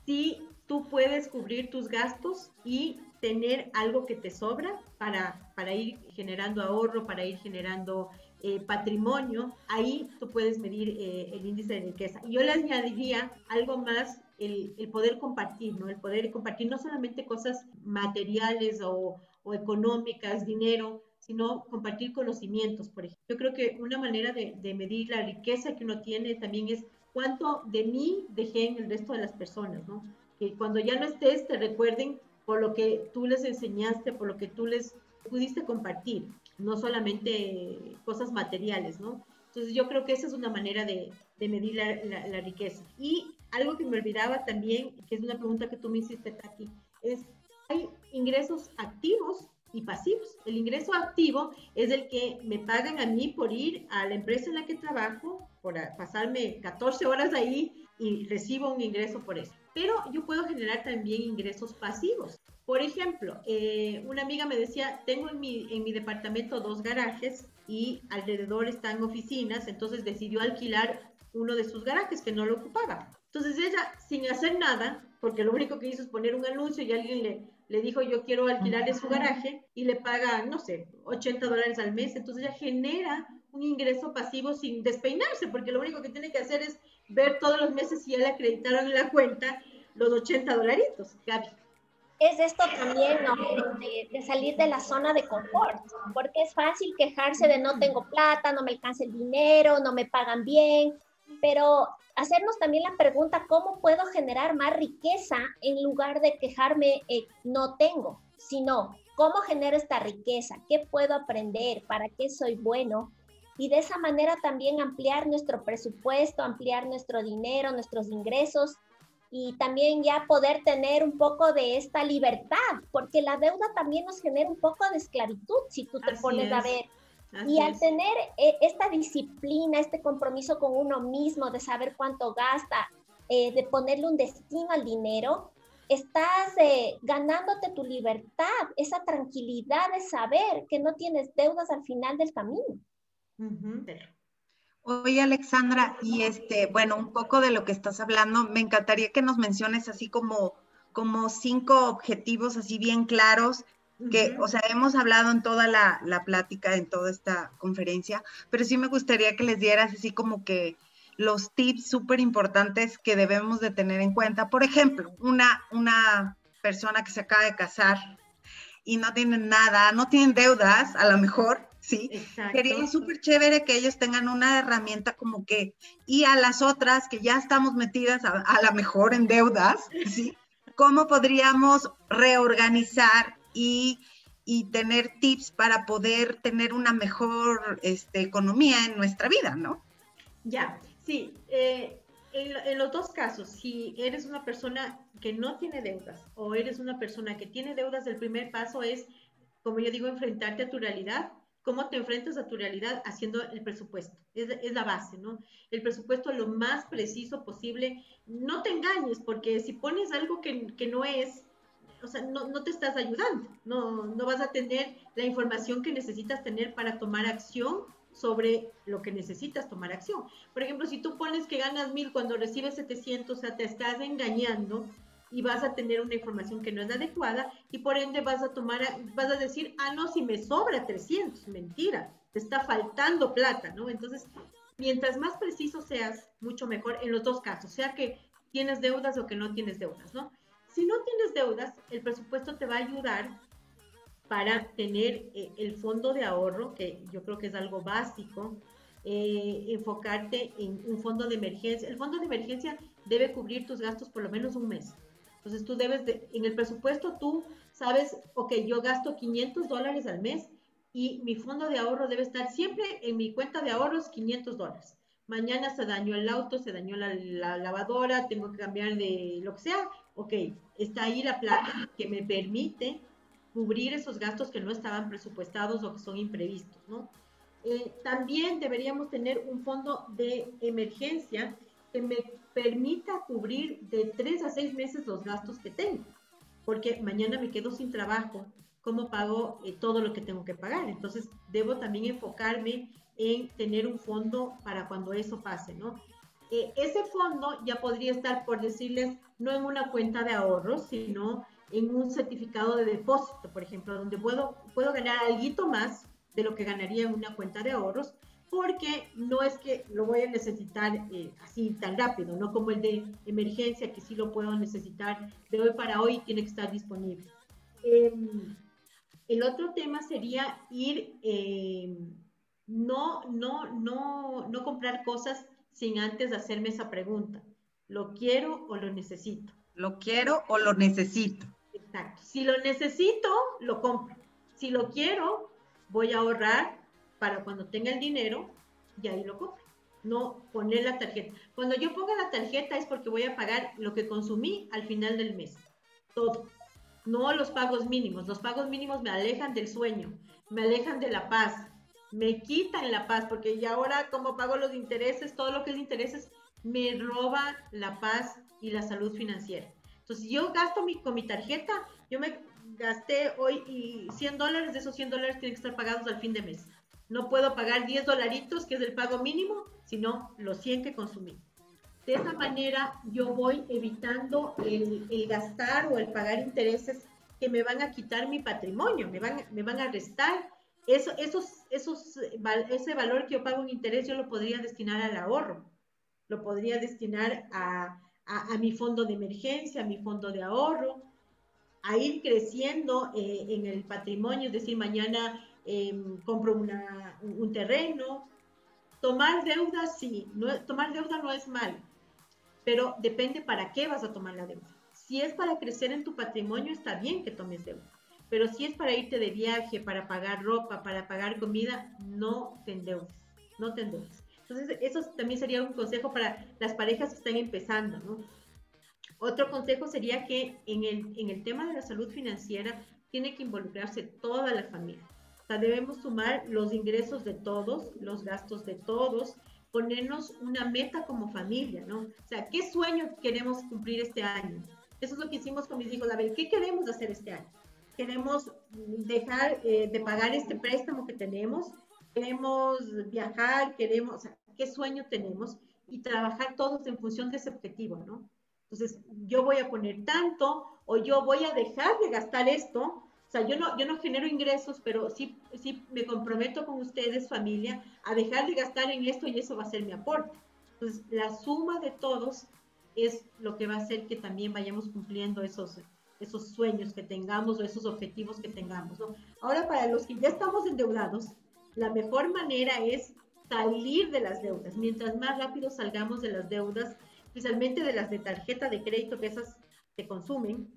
Sí, tú puedes cubrir tus gastos y tener algo que te sobra para, para ir generando ahorro, para ir generando eh, patrimonio, ahí tú puedes medir eh, el índice de riqueza. Y yo le añadiría algo más, el, poder compartir, ¿no? El poder compartir no solamente cosas materiales o, económicas, dinero, sino compartir conocimientos, por ejemplo. Yo creo que una manera de, medir la riqueza que uno tiene también es cuánto de mí dejé en el resto de las personas, ¿no? Que cuando ya no estés te recuerden por lo que tú les enseñaste, por lo que tú les pudiste compartir no solamente cosas materiales, ¿no? Entonces yo creo que esa es una manera de, medir la, riqueza. Y algo que me olvidaba también, que es una pregunta que tú me hiciste, Tati, es, ¿hay ingresos activos y pasivos? El ingreso activo es el que me pagan a mí por ir a la empresa en la que trabajo, por pasarme 14 horas ahí y recibo un ingreso por eso. Pero yo puedo generar también ingresos pasivos. Por ejemplo, eh, una amiga me decía, tengo en mi, en mi departamento dos garajes y alrededor están oficinas, entonces decidió alquilar uno de sus garajes que no lo ocupaba. Entonces ella, sin hacer nada, porque lo único que hizo es poner un anuncio y alguien le, le dijo yo quiero alquilarle su garaje y le paga, no sé, 80 dólares al mes, entonces ella genera un ingreso pasivo sin despeinarse, porque lo único que tiene que hacer es ver todos los meses si ya le acreditaron en la cuenta los 80 dolaritos. Gaby es esto también, ¿no? De, salir de la zona de confort, porque es fácil quejarse de no tengo plata, no me alcanza el dinero, no me pagan bien, pero hacernos también la pregunta, ¿cómo puedo generar más riqueza en lugar de quejarme eh, no tengo, sino cómo genero esta riqueza, qué puedo aprender, para qué soy bueno? Y de esa manera también ampliar nuestro presupuesto, ampliar nuestro dinero, nuestros ingresos y también ya poder tener un poco de esta libertad, porque la deuda también nos genera un poco de esclavitud si tú te pones a ver. Y al tener eh, esta disciplina, este compromiso con uno mismo de saber cuánto gasta, eh, de ponerle un destino al dinero, estás eh, ganándote tu libertad, esa tranquilidad de saber que no tienes deudas al final del camino. Oye, Alexandra, y este, bueno, un poco de lo que estás hablando, me encantaría que nos menciones así como, como cinco objetivos así bien claros, que, o sea, hemos hablado en toda la, la plática, en toda esta conferencia, pero sí me gustaría que les dieras así como que los tips súper importantes que debemos de tener en cuenta. Por ejemplo, una, una persona que se acaba de casar y no tiene nada, no tienen deudas, a lo mejor, ¿sí? Sería súper chévere que ellos tengan una herramienta como que, y a las otras que ya estamos metidas a, a la mejor en deudas, ¿sí? ¿Cómo podríamos reorganizar y, tener tips para poder tener una mejor este, economía en nuestra vida, ¿no? Ya, sí. Eh, en, los dos casos, si eres una persona que no tiene deudas o eres una persona que tiene deudas, el primer paso es, como yo digo, enfrentarte a tu realidad cómo te enfrentas a tu realidad haciendo el presupuesto. Es, la base, ¿no? El presupuesto lo más preciso posible. No te engañes, porque si pones algo que no es, o sea, no, no, te estás ayudando, no, no vas a tener la información que necesitas tener para tomar acción sobre lo que necesitas tomar acción. Por ejemplo, si tú pones que ganas mil cuando recibes 700, o sea, te estás engañando y vas a tener una información que no es adecuada y por ende vas a tomar, vas a decir, ah, no, si me sobra 300, mentira, te está faltando plata, ¿no? Entonces, mientras más preciso seas, mucho mejor en los dos casos, sea que tienes deudas o que no tienes deudas, ¿no? Si no tienes deudas, el presupuesto te va a ayudar para tener eh, el fondo de ahorro, que yo creo que es algo básico, eh, enfocarte en un fondo de emergencia. El fondo de emergencia debe cubrir tus gastos por lo menos un mes Entonces tú debes de, en el presupuesto tú sabes, ok, yo gasto 500 dólares al mes y mi fondo de ahorro debe estar siempre en mi cuenta de ahorros 500 dólares. Mañana se dañó el auto, se dañó la, la lavadora, tengo que cambiar de lo que sea. Ok, está ahí la plata que me permite cubrir esos gastos que no estaban presupuestados o que son imprevistos, ¿no? Eh, también deberíamos tener un fondo de emergencia que me permita cubrir de tres a seis meses los gastos que tengo, porque mañana me quedo sin trabajo, ¿cómo pago eh, todo lo que tengo que pagar? Entonces, debo también enfocarme en tener un fondo para cuando eso pase, ¿no? Eh, ese fondo ya podría estar, por decirles, no en una cuenta de ahorros, sino en un certificado de depósito, por ejemplo, donde puedo, puedo ganar algo más de lo que ganaría en una cuenta de ahorros, porque no es que lo voy a necesitar eh, así tan rápido, no como el de emergencia, que sí lo puedo necesitar de hoy para hoy, tiene que estar disponible. Em, el otro tema sería ir, em, no, no, no, no comprar cosas sin antes hacerme esa pregunta. ¿Lo quiero o lo necesito? Lo quiero o lo necesito. Exacto. Si lo necesito, lo compro. Si lo quiero, voy a ahorrar para cuando tenga el dinero y ahí lo compro. No poner la tarjeta. Cuando yo ponga la tarjeta es porque voy a pagar lo que consumí al final del mes. Todo. No los pagos mínimos. Los pagos mínimos me alejan del sueño, me alejan de la paz, me quitan la paz, porque ya ahora como pago los intereses, todo lo que es intereses, me roba la paz y la salud financiera. Entonces, yo gasto mi, con mi tarjeta, yo me gasté hoy y 100 dólares, de esos 100 dólares tienen que estar pagados al fin de mes. No puedo pagar 10 dolaritos, que es el pago mínimo, sino los 100 que consumí. De esa manera yo voy evitando el, el, gastar o el pagar intereses que me van a quitar mi patrimonio, me van, me van a restar. Eso, esos, esos, ese valor que yo pago en interés yo lo podría destinar al ahorro, lo podría destinar a, a, mi fondo de emergencia, a mi fondo de ahorro, a ir creciendo eh, en el patrimonio, es decir, mañana em, compro un terreno. Tomar deuda, sí, tomar deuda no es mal, pero depende para qué vas a tomar la deuda. Si es para crecer en tu patrimonio, está bien que tomes deuda. Pero si es para irte de viaje, para pagar ropa, para pagar comida, no te endeudes, no te endeudes. Entonces, eso también sería un consejo para las parejas que están empezando, ¿no? Otro consejo sería que en el, en el tema de la salud financiera tiene que involucrarse toda la familia. O sea, debemos sumar los ingresos de todos, los gastos de todos, ponernos una meta como familia, ¿no? O sea, ¿qué sueño queremos cumplir este año? Eso es lo que hicimos con mis hijos. A ver, ¿qué queremos hacer este año? Queremos dejar eh, de pagar este préstamo que tenemos, queremos viajar, queremos, o sea, qué sueño tenemos y trabajar todos en función de ese objetivo, ¿no? Entonces, yo voy a poner tanto o yo voy a dejar de gastar esto. O sea, yo no, yo no genero ingresos, pero sí, sí me comprometo con ustedes, familia, a dejar de gastar en esto y eso va a ser mi aporte. Entonces, la suma de todos es lo que va a hacer que también vayamos cumpliendo esos, esos sueños que tengamos o esos objetivos que tengamos. ¿no? Ahora, para los que ya estamos endeudados, la mejor manera es salir de las deudas. Mientras más rápido salgamos de las deudas, especialmente de las de tarjeta de crédito, que esas se consumen,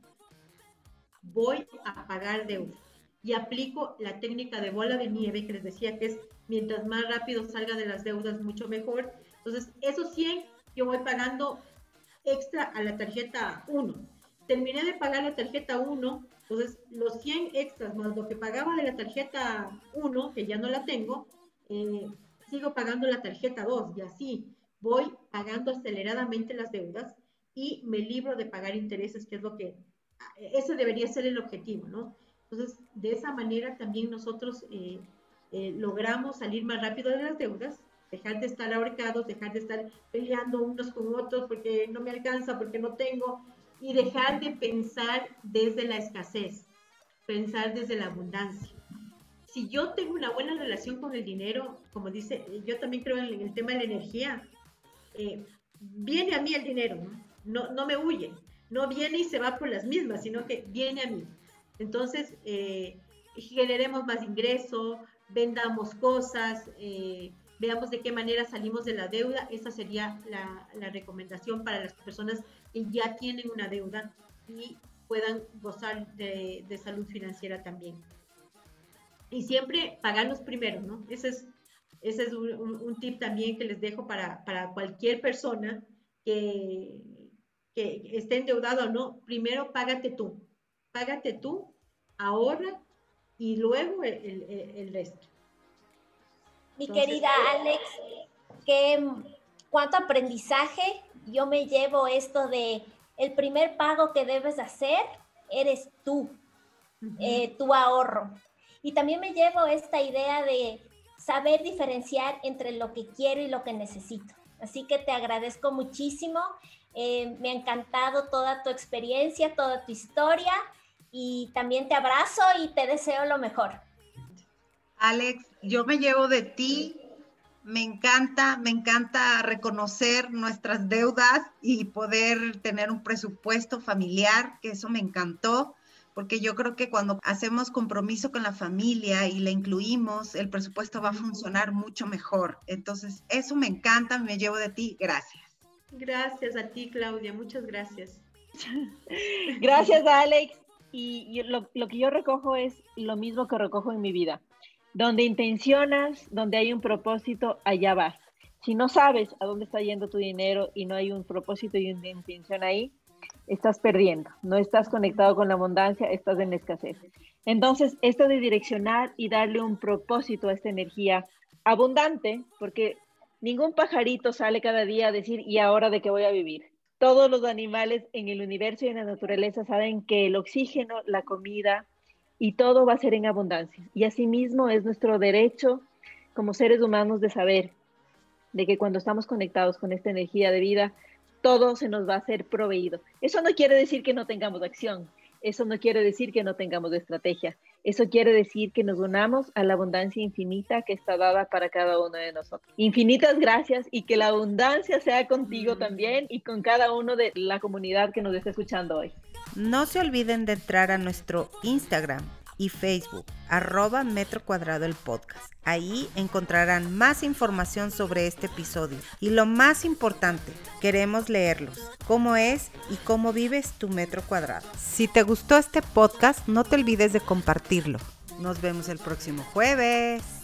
voy a pagar deuda. Y aplico la técnica de bola de nieve que les decía que es mientras más rápido salga de las deudas, mucho mejor. Entonces, esos 100 yo voy pagando extra a la tarjeta 1. Terminé de pagar la tarjeta 1, entonces, los 100 extras más lo que pagaba de la tarjeta 1, que ya no la tengo, eh, sigo pagando la tarjeta 2 y así voy pagando aceleradamente las deudas y me libro de pagar intereses, que es lo que, ese debería ser el objetivo, ¿no? Entonces, de esa manera también nosotros eh, eh, logramos salir más rápido de las deudas, dejar de estar ahorcados, dejar de estar peleando unos con otros porque no me alcanza, porque no tengo, y dejar de pensar desde la escasez, pensar desde la abundancia. Si yo tengo una buena relación con el dinero, como dice, yo también creo en el tema de la energía, eh, viene a mí el dinero, ¿no? ¿no? me huye, no viene y se va por las mismas, sino que viene a mí. Entonces, eh, generemos más ingreso, vendamos cosas, eh, veamos de qué manera salimos de la deuda. Esa sería la, la recomendación para las personas que ya tienen una deuda. y puedan gozar de, salud financiera también. Y siempre pagarlos primero, ¿no? Ese es, ese es un, tip también que les dejo para, para cualquier persona que, que esté endeudado o no. Primero págate tú, págate tú, ahorra y luego el, el, resto. Mi querida Alex, ¿qué, ¿cuánto aprendizaje yo me llevo esto de el primer pago que debes hacer eres tú, eh, tu ahorro. Y también me llevo esta idea de saber diferenciar entre lo que quiero y lo que necesito. Así que te agradezco muchísimo. Eh, me ha encantado toda tu experiencia, toda tu historia y también te abrazo y te deseo lo mejor. Alex, yo me llevo de ti, me encanta, me encanta reconocer nuestras deudas y poder tener un presupuesto familiar, que eso me encantó, porque yo creo que cuando hacemos compromiso con la familia y la incluimos, el presupuesto va a funcionar mucho mejor. Entonces, eso me encanta, me llevo de ti, gracias. Gracias a ti, Claudia, muchas gracias. gracias, Alex. Y, lo, lo que yo recojo es lo mismo que recojo en mi vida. Donde intencionas, donde hay un propósito, allá vas. Si no sabes a dónde está yendo tu dinero y no hay un propósito y una intención ahí, estás perdiendo. No estás conectado con la abundancia, estás en escasez. Entonces, esto de direccionar y darle un propósito a esta energía abundante, porque ningún pajarito sale cada día a decir, ¿y ahora de qué voy a vivir? Todos los animales en el universo y en la naturaleza saben que el oxígeno, la comida y todo va a ser en abundancia. Y asimismo es nuestro derecho como seres humanos de saber de que cuando estamos conectados con esta energía de vida, todo se nos va a ser proveído. Eso no quiere decir que no tengamos acción, eso no quiere decir que no tengamos estrategia, eso quiere decir que nos unamos a la abundancia infinita que está dada para cada uno de nosotros. Infinitas gracias y que la abundancia sea contigo también y con cada uno de la comunidad que nos está escuchando hoy. No se olviden de entrar a nuestro Instagram y Facebook, arroba Metro Cuadrado el podcast. Ahí encontrarán más información sobre este episodio. Y lo más importante, queremos leerlos. ¿Cómo es y cómo vives tu metro cuadrado? Si te gustó este podcast, no te olvides de compartirlo. Nos vemos el próximo jueves.